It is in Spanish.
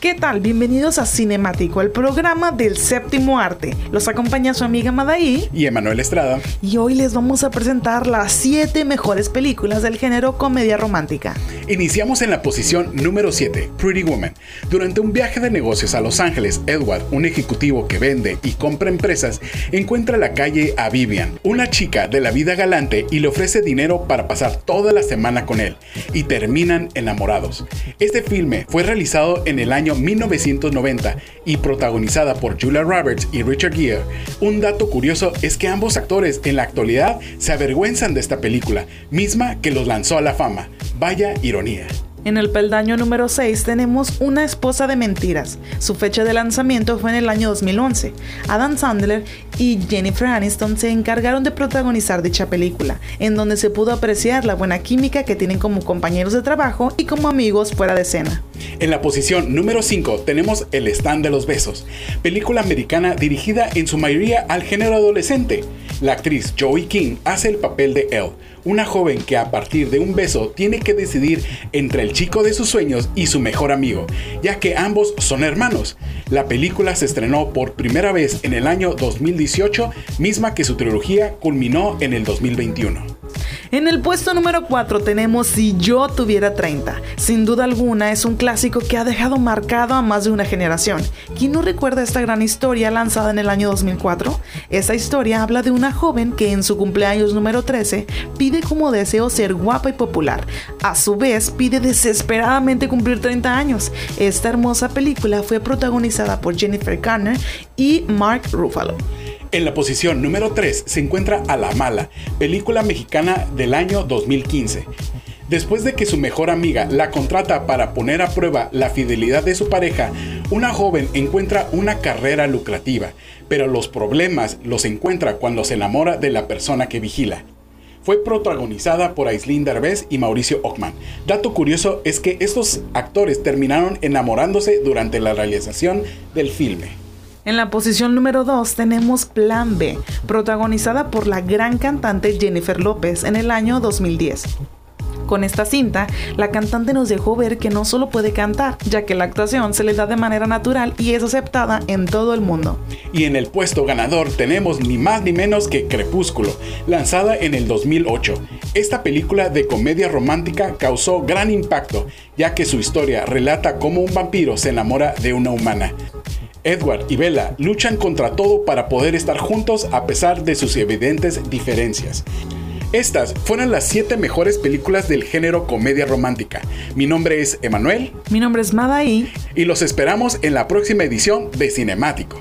¿Qué tal? Bienvenidos a Cinemático, el programa del séptimo arte. Los acompaña su amiga Madaí y Emanuel Estrada. Y hoy les vamos a presentar las 7 mejores películas del género comedia romántica. Iniciamos en la posición número 7, Pretty Woman. Durante un viaje de negocios a Los Ángeles, Edward, un ejecutivo que vende y compra empresas, encuentra la calle a Vivian, una chica de la vida galante y le ofrece dinero para pasar toda la semana con él, y terminan enamorados. Este filme fue realizado en el año 1990 y protagonizada por Julia Roberts y Richard Gere, un dato curioso es que ambos actores en la actualidad se avergüenzan de esta película, misma que los lanzó a la fama. Vaya ironía. En el peldaño número 6 tenemos Una esposa de mentiras. Su fecha de lanzamiento fue en el año 2011. Adam Sandler y Jennifer Aniston se encargaron de protagonizar dicha película, en donde se pudo apreciar la buena química que tienen como compañeros de trabajo y como amigos fuera de escena. En la posición número 5 tenemos El stand de los besos, película americana dirigida en su mayoría al género adolescente. La actriz Joey King hace el papel de Elle, una joven que a partir de un beso tiene que decidir entre el chico de sus sueños y su mejor amigo, ya que ambos son hermanos. La película se estrenó por primera vez en el año 2018, misma que su trilogía culminó en el 2021. En el puesto número 4 tenemos Si yo tuviera 30. Sin duda alguna es un clásico que ha dejado marcado a más de una generación. ¿Quién no recuerda esta gran historia lanzada en el año 2004? Esta historia habla de una joven que en su cumpleaños número 13 pide como deseo ser guapa y popular. A su vez pide desesperadamente cumplir 30 años. Esta hermosa película fue protagonizada por Jennifer Garner y Mark Ruffalo. En la posición número 3 se encuentra A la Mala, película mexicana del año 2015. Después de que su mejor amiga la contrata para poner a prueba la fidelidad de su pareja, una joven encuentra una carrera lucrativa, pero los problemas los encuentra cuando se enamora de la persona que vigila. Fue protagonizada por Aislinn Derbez y Mauricio Ockman. Dato curioso es que estos actores terminaron enamorándose durante la realización del filme. En la posición número 2 tenemos Plan B, protagonizada por la gran cantante Jennifer López en el año 2010. Con esta cinta, la cantante nos dejó ver que no solo puede cantar, ya que la actuación se le da de manera natural y es aceptada en todo el mundo. Y en el puesto ganador tenemos ni más ni menos que Crepúsculo, lanzada en el 2008. Esta película de comedia romántica causó gran impacto, ya que su historia relata cómo un vampiro se enamora de una humana. Edward y Bella luchan contra todo para poder estar juntos a pesar de sus evidentes diferencias. Estas fueron las 7 mejores películas del género comedia romántica. Mi nombre es Emanuel. Mi nombre es Madaí. Y los esperamos en la próxima edición de Cinemático.